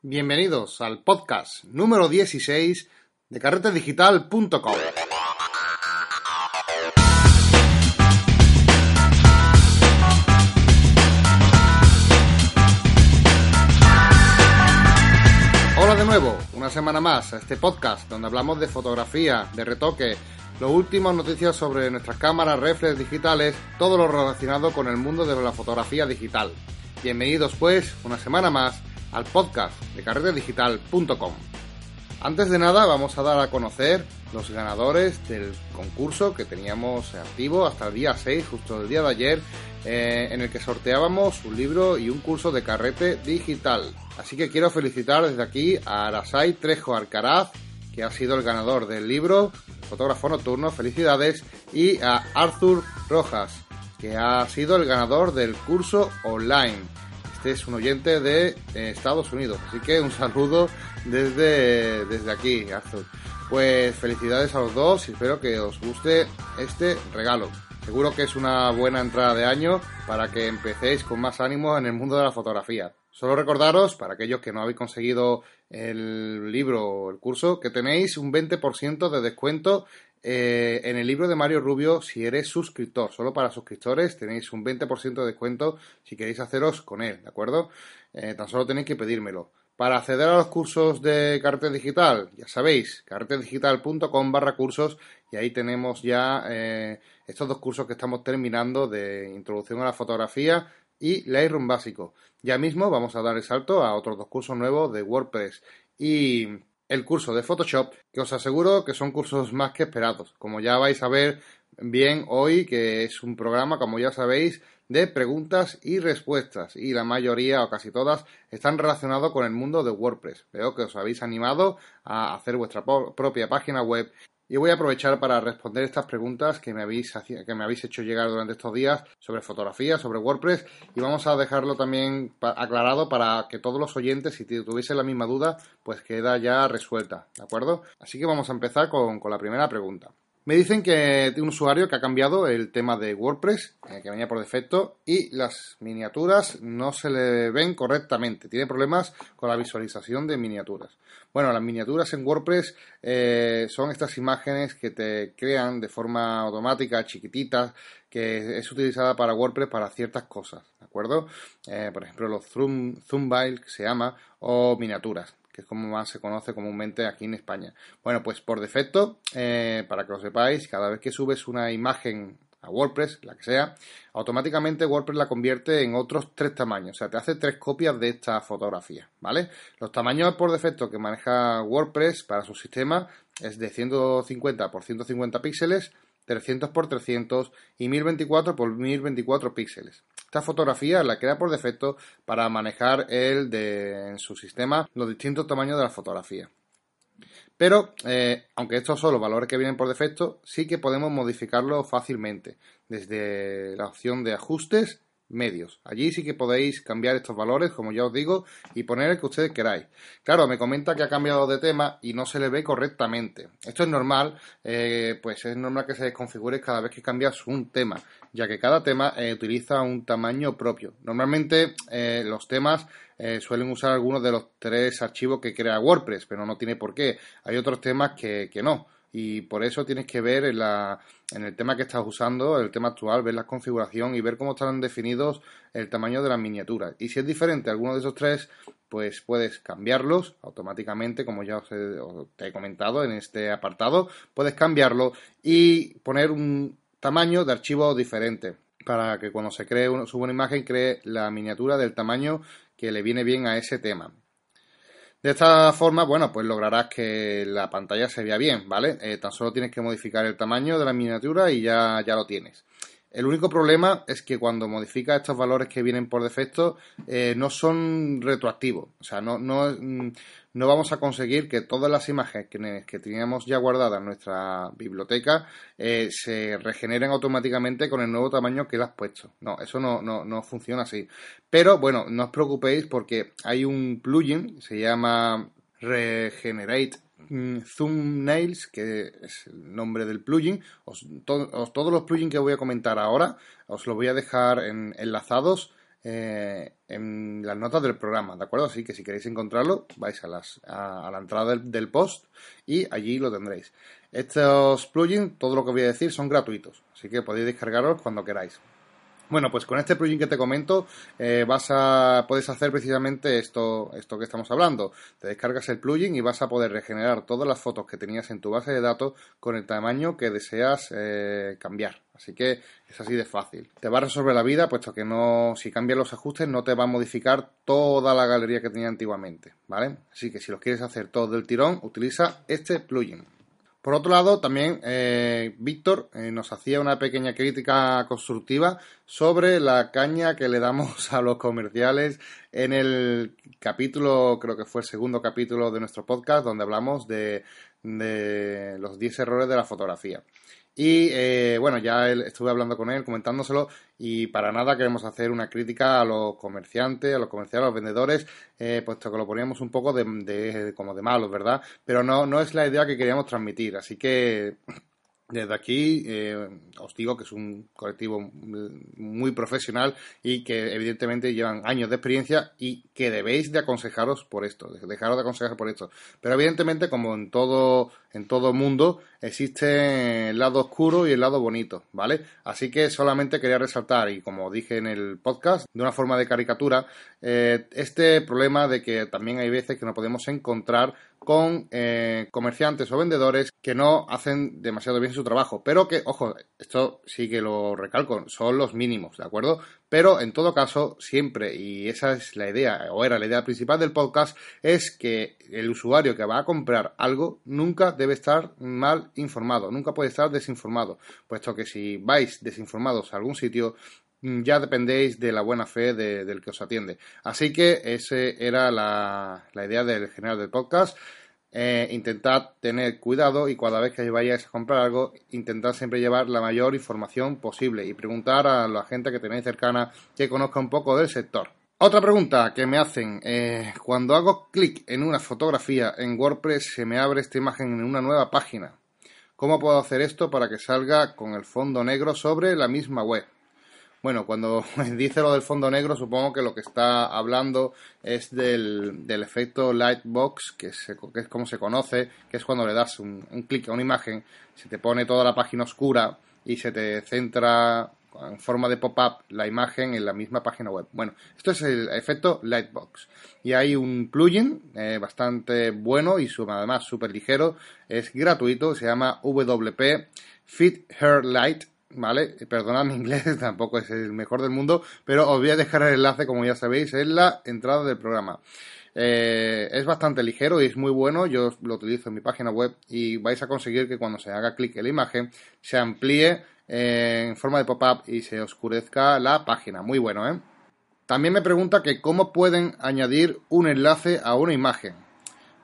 Bienvenidos al podcast número 16 de carretedigital.com. Hola de nuevo, una semana más a este podcast donde hablamos de fotografía, de retoque, los últimos noticias sobre nuestras cámaras reflex digitales, todo lo relacionado con el mundo de la fotografía digital. Bienvenidos pues una semana más al podcast de carretedigital.com. Antes de nada vamos a dar a conocer los ganadores del concurso que teníamos activo hasta el día 6, justo el día de ayer, eh, en el que sorteábamos un libro y un curso de carrete digital. Así que quiero felicitar desde aquí a Arasai Trejo Alcaraz, que ha sido el ganador del libro, fotógrafo nocturno, felicidades, y a Arthur Rojas, que ha sido el ganador del curso online. Este es un oyente de eh, Estados Unidos, así que un saludo desde, desde aquí, Arthur. Pues felicidades a los dos y espero que os guste este regalo. Seguro que es una buena entrada de año para que empecéis con más ánimo en el mundo de la fotografía. Solo recordaros, para aquellos que no habéis conseguido el libro o el curso, que tenéis un 20% de descuento eh, en el libro de Mario Rubio si eres suscriptor. Solo para suscriptores tenéis un 20% de descuento si queréis haceros con él, ¿de acuerdo? Eh, tan solo tenéis que pedírmelo. Para acceder a los cursos de cartel digital, ya sabéis, carteldigital.com barra cursos y ahí tenemos ya eh, estos dos cursos que estamos terminando de introducción a la fotografía y Lightroom básico. Ya mismo vamos a dar el salto a otros dos cursos nuevos de WordPress y el curso de Photoshop, que os aseguro que son cursos más que esperados. Como ya vais a ver bien hoy, que es un programa, como ya sabéis, de preguntas y respuestas y la mayoría o casi todas están relacionados con el mundo de WordPress. Veo que os habéis animado a hacer vuestra propia página web y voy a aprovechar para responder estas preguntas que me habéis, que me habéis hecho llegar durante estos días sobre fotografía, sobre WordPress y vamos a dejarlo también aclarado para que todos los oyentes, si tuviesen la misma duda, pues queda ya resuelta, ¿de acuerdo? Así que vamos a empezar con la primera pregunta. Me dicen que un usuario que ha cambiado el tema de WordPress, eh, que venía por defecto, y las miniaturas no se le ven correctamente. Tiene problemas con la visualización de miniaturas. Bueno, las miniaturas en WordPress eh, son estas imágenes que te crean de forma automática, chiquititas, que es utilizada para WordPress para ciertas cosas, ¿de acuerdo? Eh, por ejemplo, los zoom, que se llama, o miniaturas que es como más se conoce comúnmente aquí en España. Bueno, pues por defecto, eh, para que lo sepáis, cada vez que subes una imagen a WordPress, la que sea, automáticamente WordPress la convierte en otros tres tamaños. O sea, te hace tres copias de esta fotografía, ¿vale? Los tamaños por defecto que maneja WordPress para su sistema es de 150 por 150 píxeles, 300 por 300 y 1024 por 1024 píxeles. Esta fotografía la crea por defecto para manejar el de, en su sistema los distintos tamaños de la fotografía. Pero, eh, aunque estos son los valores que vienen por defecto, sí que podemos modificarlo fácilmente desde la opción de ajustes medios. Allí sí que podéis cambiar estos valores, como ya os digo, y poner el que ustedes queráis. Claro, me comenta que ha cambiado de tema y no se le ve correctamente. Esto es normal, eh, pues es normal que se desconfigure cada vez que cambias un tema, ya que cada tema eh, utiliza un tamaño propio. Normalmente eh, los temas suelen usar algunos de los tres archivos que crea WordPress, pero no tiene por qué. Hay otros temas que, que no y por eso tienes que ver en, la, en el tema que estás usando, el tema actual, ver la configuración y ver cómo están definidos el tamaño de las miniaturas. Y si es diferente alguno de esos tres, pues puedes cambiarlos automáticamente, como ya os, te he comentado en este apartado, puedes cambiarlo y poner un tamaño de archivo diferente para que cuando se cree suba una imagen cree la miniatura del tamaño que le viene bien a ese tema. De esta forma, bueno, pues lograrás que la pantalla se vea bien, ¿vale? Eh, tan solo tienes que modificar el tamaño de la miniatura y ya, ya lo tienes. El único problema es que cuando modificas estos valores que vienen por defecto eh, no son retroactivos. O sea, no, no, mm, no vamos a conseguir que todas las imágenes que, teníamos ya guardadas en nuestra biblioteca eh, se regeneren automáticamente con el nuevo tamaño que le has puesto. No, eso no, no, funciona así. Pero bueno, no os preocupéis porque hay un plugin, se llama Regenerate mm, Thumbnails, que es el nombre del plugin. todos los plugins que voy a comentar ahora os los voy a dejar enlazados eh, en las notas del programa, ¿de acuerdo? Así que si queréis encontrarlo, vais a, las, a, la entrada del, post y allí lo tendréis. Estos plugins, todo lo que voy a decir, son gratuitos, así que podéis descargarlos cuando queráis. Bueno, pues con este plugin que te comento eh, vas a puedes hacer precisamente esto, esto que estamos hablando. Te descargas el plugin y vas a poder regenerar todas las fotos que tenías en tu base de datos con el tamaño que deseas eh, cambiar. Así que es así de fácil. Te va a resolver la vida, puesto que no, si cambias los ajustes, no te va a modificar toda la galería que tenía antiguamente, ¿vale? Así que si lo quieres hacer todo del tirón, utiliza este plugin. Por otro lado, también eh, Víctor eh, nos hacía una pequeña crítica constructiva sobre la caña que le damos a los comerciales en el capítulo, creo que fue el segundo capítulo de nuestro podcast, donde hablamos de, de los 10 errores de la fotografía. Y eh, bueno, ya estuve hablando con él, comentándoselo, y para nada queremos hacer una crítica a los comerciantes, a los comerciales, a los vendedores, eh, puesto que lo poníamos un poco de, como de malos, ¿verdad? Pero no, no es la idea que queríamos transmitir, así que desde aquí eh, os digo que es un colectivo muy profesional y que evidentemente llevan años de experiencia y que debéis de aconsejaros por esto, dejaros de aconsejar por esto. Pero evidentemente, como en todo, en todo mundo, existe el lado oscuro y el lado bonito, ¿vale? Así que solamente quería resaltar, y como dije en el podcast, de una forma de caricatura, eh, este problema de que también hay veces que nos podemos encontrar con eh, comerciantes o vendedores que no hacen demasiado bien su trabajo, pero que, ojo, esto sí que lo recalco, son los mínimos, ¿de acuerdo? Pero en todo caso, siempre, y esa es la idea, o era la idea principal del podcast, es que el usuario que va a comprar algo nunca debe estar mal informado, nunca puede estar desinformado, puesto que si vais desinformados a algún sitio, Mm, ya dependéis de la buena fe del que os atiende. Así que esa era la, idea del general del podcast. Eh, intentad tener cuidado y cada vez que vayáis a comprar algo, intentad siempre llevar la mayor información posible y preguntar a la gente que tenéis cercana que conozca un poco del sector. Otra pregunta que me hacen, eh, cuando hago clic en una fotografía en WordPress se me abre esta imagen en una nueva página. ¿Cómo puedo hacer esto para que salga con el fondo negro sobre la misma web? Bueno, cuando dice lo del fondo negro, supongo que lo que está hablando es del, del efecto Lightbox, que que es como se conoce, que es cuando le das un, clic a una imagen, se te pone toda la página oscura y se te centra en forma de pop-up la imagen en la misma página web. Bueno, esto es el efecto Lightbox. Y hay un plugin eh, bastante bueno y además súper ligero, es gratuito, se llama WP Fit Hair Light ¿vale? Perdonad mi inglés, tampoco es el mejor del mundo, pero os voy a dejar el enlace, como ya sabéis, en la entrada del programa. Eh, es bastante ligero y es muy bueno, yo lo utilizo en mi página web y vais a conseguir que cuando se haga clic en la imagen se amplíe eh, en forma de pop-up y se oscurezca la página. Muy bueno, ¿eh? También me pregunta que cómo pueden añadir un enlace a una imagen.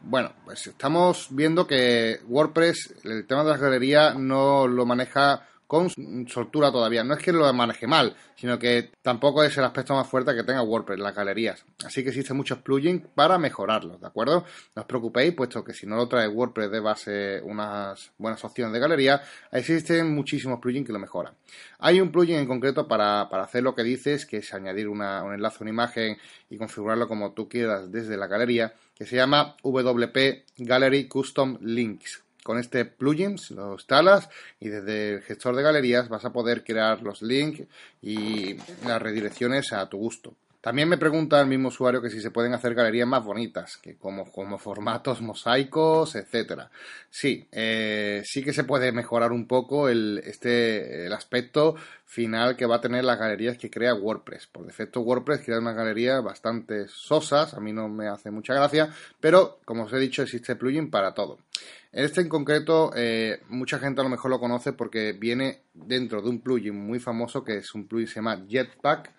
Bueno, pues estamos viendo que WordPress, el tema de las galerías, no lo maneja con soltura todavía. No es que lo maneje mal, sino que tampoco es el aspecto más fuerte que tenga WordPress, las galerías. Así que existen muchos plugins para mejorarlos, ¿de acuerdo? No os preocupéis, puesto que si no lo trae WordPress de base unas buenas opciones de galería, existen muchísimos plugins que lo mejoran. Hay un plugin en concreto para, hacer lo que dices, que es añadir un enlace a una imagen y configurarlo como tú quieras desde la galería, que se llama WP Gallery Custom Links con este plugin lo instalas y desde el gestor de galerías vas a poder crear los links y las redirecciones a tu gusto. También me pregunta el mismo usuario que si se pueden hacer galerías más bonitas, que como, como formatos mosaicos, etcétera. Sí, eh, sí que se puede mejorar un poco el, este, el aspecto final que va a tener las galerías que crea WordPress. Por defecto WordPress crea unas galerías bastante sosas, a mí no me hace mucha gracia, pero como os he dicho existe plugin para todo. Este en concreto, eh, mucha gente a lo mejor lo conoce porque viene dentro de un plugin muy famoso que es un plugin que se llama Jetpack,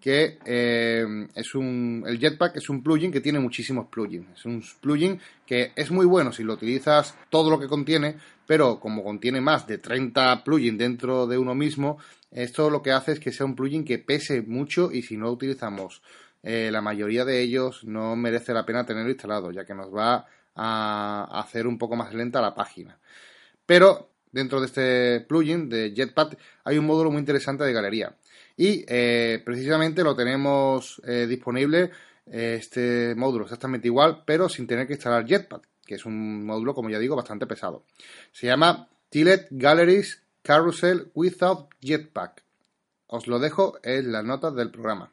que eh, es un. El Jetpack es un plugin que tiene muchísimos plugins. Es un plugin que es muy bueno si lo utilizas todo lo que contiene, pero como contiene más de 30 plugins dentro de uno mismo, esto lo que hace es que sea un plugin que pese mucho y si no utilizamos eh, la mayoría de ellos, no merece la pena tenerlo instalado, ya que nos va a hacer un poco más lenta la página. Pero dentro de este plugin de Jetpack hay un módulo muy interesante de galería. Y eh, precisamente lo tenemos eh, disponible este módulo exactamente igual, pero sin tener que instalar Jetpack, que es un módulo, como ya digo, bastante pesado. Se llama Tillet Galleries Carousel Without Jetpack. Os lo dejo en las notas del programa.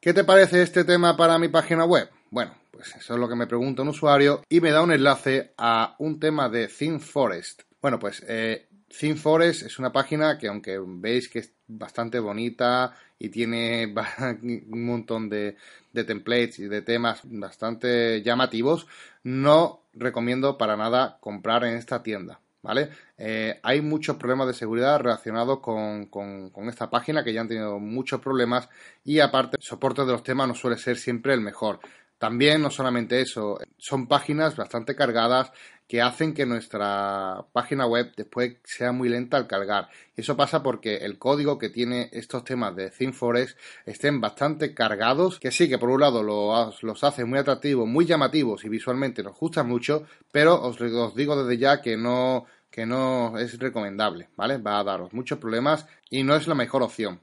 ¿Qué te parece este tema para mi página web? Bueno, pues eso es lo que me pregunta un usuario y me da un enlace a un tema de ThemeForest. Bueno, pues eh, ThemeForest es una página que aunque veis que es bastante bonita y tiene un montón de, de templates y de temas bastante llamativos, no recomiendo para nada comprar en esta tienda. ¿vale? Eh, hay muchos problemas de seguridad relacionados con, con, esta página que ya han tenido muchos problemas y aparte el soporte de los temas no suele ser siempre el mejor. También, no solamente eso, son páginas bastante cargadas que hacen que nuestra página web después sea muy lenta al cargar. Eso pasa porque el código que tiene estos temas de ThemeForest estén bastante cargados, que sí, que por un lado los, hace muy atractivos, muy llamativos y visualmente nos gustan mucho, pero os, os digo desde ya que no, que no es recomendable, ¿vale? Va a daros muchos problemas y no es la mejor opción.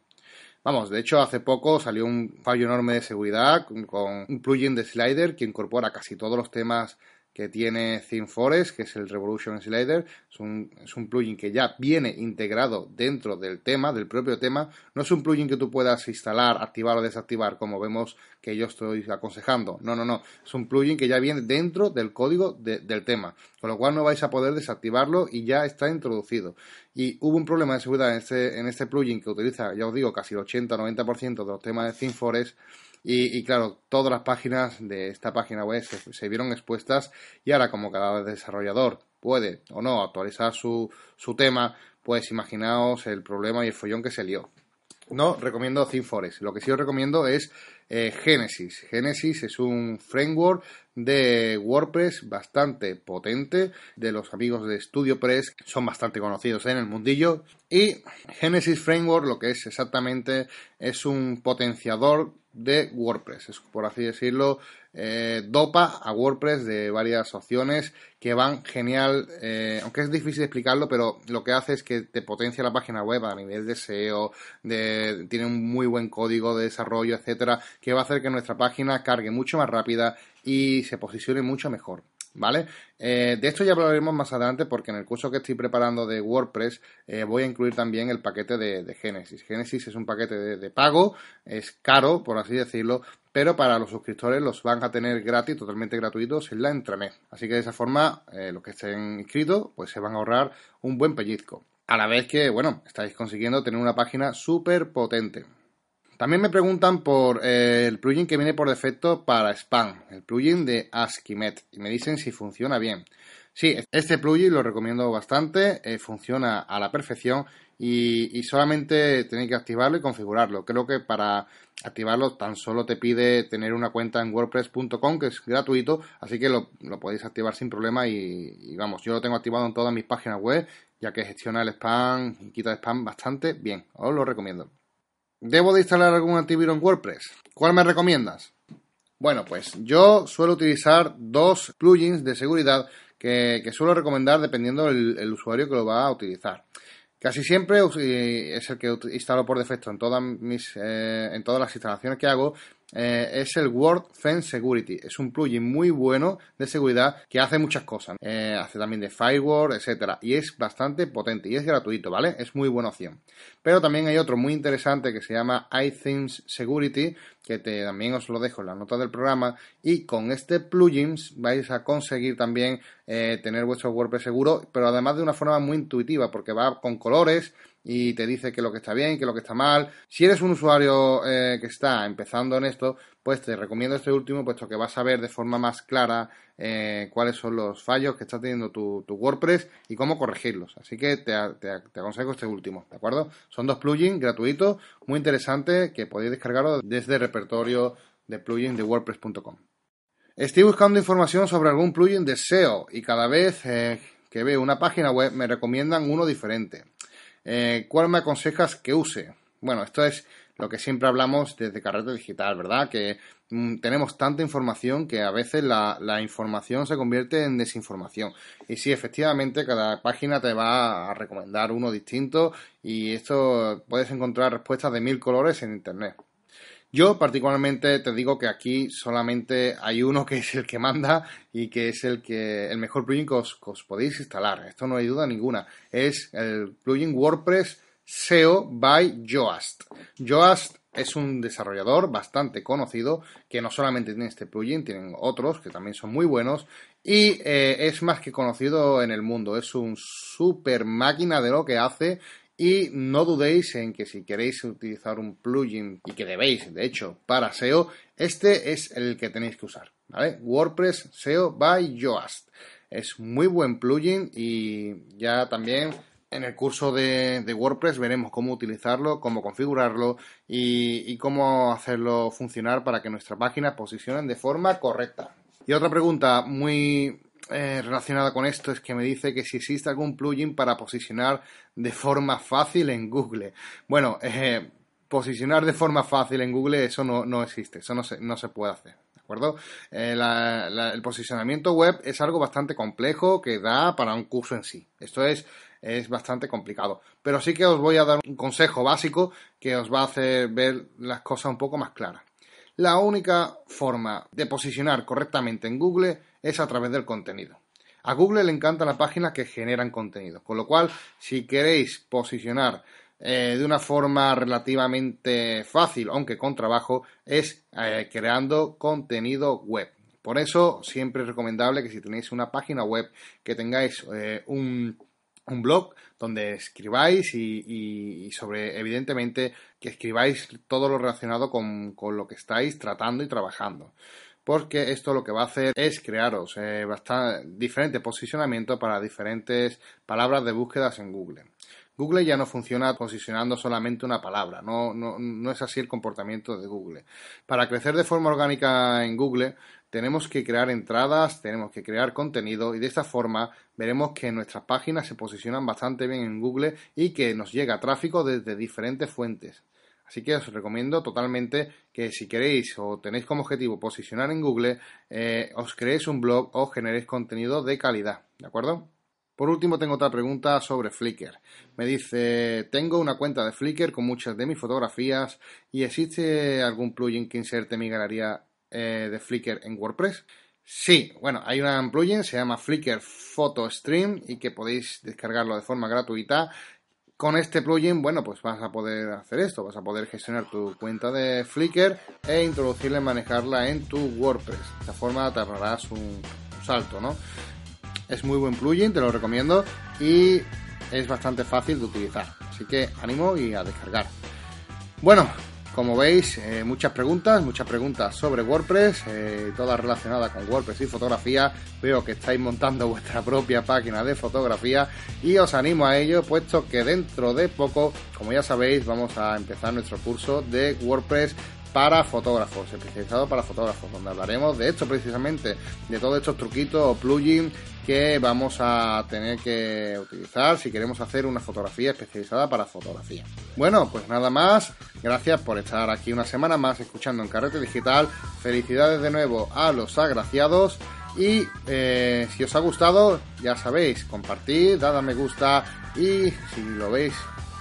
Vamos, de hecho, hace poco salió un fallo enorme de seguridad con un plugin de slider que incorpora casi todos los temas que tiene ThemeForest, que es el Revolution Slider. Es un, es un, plugin que ya viene integrado dentro del tema, del propio tema. No es un plugin que tú puedas instalar, activar o desactivar, como vemos que yo estoy aconsejando. No, no, no. Es un plugin que ya viene dentro del código del tema. Con lo cual no vais a poder desactivarlo y ya está introducido. Y hubo un problema de seguridad en este, en este plugin que utiliza, ya os digo, casi el 80-90% de los temas de ThemeForest y, claro, todas las páginas de esta página web se, vieron expuestas y ahora como cada desarrollador puede o no actualizar su, su tema, pues imaginaos el problema y el follón que se lió. No recomiendo ThemeForest. Lo que sí os recomiendo es eh, Genesis. Genesis es un framework de WordPress bastante potente, de los amigos de StudioPress, son bastante conocidos en el mundillo. Y Genesis Framework lo que es exactamente es un potenciador de WordPress, es, por así decirlo, eh, dopa a WordPress de varias opciones que van genial, eh, aunque es difícil explicarlo, pero lo que hace es que te potencia la página web a nivel de SEO, tiene un muy buen código de desarrollo, etcétera, que va a hacer que nuestra página cargue mucho más rápida y se posicione mucho mejor. ¿Vale? Eh, de esto ya hablaremos más adelante porque en el curso que estoy preparando de WordPress eh, voy a incluir también el paquete de, Genesis. Genesis es un paquete de, pago, es caro, por así decirlo, pero para los suscriptores los van a tener gratis, totalmente gratuitos en la intranet. Así que de esa forma, eh, los que estén inscritos, pues se van a ahorrar un buen pellizco. A la vez que, bueno, estáis consiguiendo tener una página súper potente. También me preguntan por eh, el plugin que viene por defecto para spam, el plugin de Askimet, y me dicen si funciona bien. Sí, este plugin lo recomiendo bastante, eh, funciona a la perfección y, solamente tenéis que activarlo y configurarlo. Creo que para activarlo tan solo te pide tener una cuenta en wordpress.com que es gratuito, así que lo, podéis activar sin problema y, y, vamos, yo lo tengo activado en todas mis páginas web, ya que gestiona el spam y quita el spam bastante bien, os lo recomiendo. ¿Debo de instalar algún antivirus en WordPress? ¿Cuál me recomiendas? Bueno, pues yo suelo utilizar dos plugins de seguridad que, suelo recomendar dependiendo del usuario que lo va a utilizar. Casi siempre es el que instalo por defecto en todas mis eh, en todas las instalaciones que hago eh, es el Word Fence Security. Es un plugin muy bueno de seguridad que hace muchas cosas. Eh, hace también de firewall, etcétera. Y es bastante potente y es gratuito, ¿vale? Es muy buena opción. Pero también hay otro muy interesante que se llama iThemes Security, que te, también os lo dejo en la nota del programa. Y con este plugin vais a conseguir también eh, tener vuestro WordPress seguro, pero además de una forma muy intuitiva, porque va con colores y te dice que lo que está bien, que lo que está mal. Si eres un usuario eh, que está empezando en esto, pues te recomiendo este último, puesto que vas a ver de forma más clara eh, cuáles son los fallos que está teniendo tu, WordPress y cómo corregirlos. Así que te, aconsejo este último, ¿de acuerdo? Son dos plugins gratuitos, muy interesantes, que podéis descargarlo desde el repertorio de plugins de WordPress.com. Estoy buscando información sobre algún plugin de SEO y cada vez eh, que veo una página web me recomiendan uno diferente. Eh, ¿Cuál me aconsejas que use? Bueno, esto es lo que siempre hablamos desde Carrete Digital, ¿verdad? Que mm, tenemos tanta información que a veces la, la, información se convierte en desinformación. Y sí, efectivamente, cada página te va a recomendar uno distinto y esto puedes encontrar respuestas de mil colores en Internet. Yo particularmente te digo que aquí solamente hay uno que es el que manda y que es el que el mejor plugin que os, podéis instalar. Esto no hay duda ninguna. Es el plugin WordPress SEO by Yoast. Yoast es un desarrollador bastante conocido que no solamente tiene este plugin, tienen otros que también son muy buenos y eh, es más que conocido en el mundo. Es un super máquina de lo que hace y no dudéis en que si queréis utilizar un plugin y que debéis, de hecho, para SEO, este es el que tenéis que usar, ¿vale? WordPress SEO by Yoast. Es muy buen plugin y ya también en el curso de, WordPress veremos cómo utilizarlo, cómo configurarlo y, y, cómo hacerlo funcionar para que nuestras páginas posicionen de forma correcta. Y otra pregunta muy eh, relacionada con esto es que me dice que si existe algún plugin para posicionar de forma fácil en Google. Bueno, eh, posicionar de forma fácil en Google, eso no, no existe, eso no se, no se puede hacer. ¿De acuerdo? Eh, el posicionamiento web es algo bastante complejo que da para un curso en sí. Esto es, es bastante complicado. Pero sí que os voy a dar un consejo básico que os va a hacer ver las cosas un poco más claras. La única forma de posicionar correctamente en Google es a través del contenido. A Google le encantan las páginas que generan contenido, con lo cual, si queréis posicionar eh, de una forma relativamente fácil, aunque con trabajo, es eh, creando contenido web. Por eso, siempre es recomendable que si tenéis una página web, que tengáis eh, un, blog donde escribáis y, sobre, evidentemente, que escribáis todo lo relacionado con, con lo que estáis tratando y trabajando porque esto lo que va a hacer es crearos eh, bastante, diferente posicionamiento para diferentes palabras de búsquedas en Google. Google ya no funciona posicionando solamente una palabra, no, no, no es así el comportamiento de Google. Para crecer de forma orgánica en Google tenemos que crear entradas, tenemos que crear contenido y de esta forma veremos que nuestras páginas se posicionan bastante bien en Google y que nos llega tráfico desde diferentes fuentes. Así que os recomiendo totalmente que si queréis o tenéis como objetivo posicionar en Google, eh, os creéis un blog o generéis contenido de calidad, ¿de acuerdo? Por último, tengo otra pregunta sobre Flickr. Me dice, tengo una cuenta de Flickr con muchas de mis fotografías y ¿existe algún plugin que inserte mi galería eh, de Flickr en WordPress? Sí, bueno, hay un plugin, se llama Flickr Photo Stream y que podéis descargarlo de forma gratuita con este plugin, bueno, pues vas a poder hacer esto, vas a poder gestionar tu cuenta de Flickr e introducirla y manejarla en tu WordPress. De esta forma te ahorrarás un salto, ¿no? Es muy buen plugin, te lo recomiendo y es bastante fácil de utilizar. Así que ánimo y a descargar. Bueno, como veis, eh, muchas preguntas, muchas preguntas sobre WordPress, eh, todas relacionadas con WordPress y fotografía. Veo que estáis montando vuestra propia página de fotografía y os animo a ello, puesto que dentro de poco, como ya sabéis, vamos a empezar nuestro curso de WordPress para fotógrafos, especializado para fotógrafos, donde hablaremos de esto precisamente, de todos estos truquitos o plugins que vamos a tener que utilizar si queremos hacer una fotografía especializada para fotografía. Bueno, pues nada más, gracias por estar aquí una semana más escuchando en Carrete Digital, felicidades de nuevo a los agraciados. Y eh, si os ha gustado, ya sabéis, compartid, dad a me gusta y si lo veis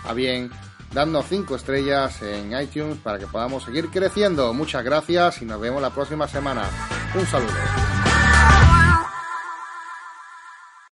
a bien, dando 5 estrellas en iTunes para que podamos seguir creciendo. Muchas gracias y nos vemos la próxima semana. Un saludo.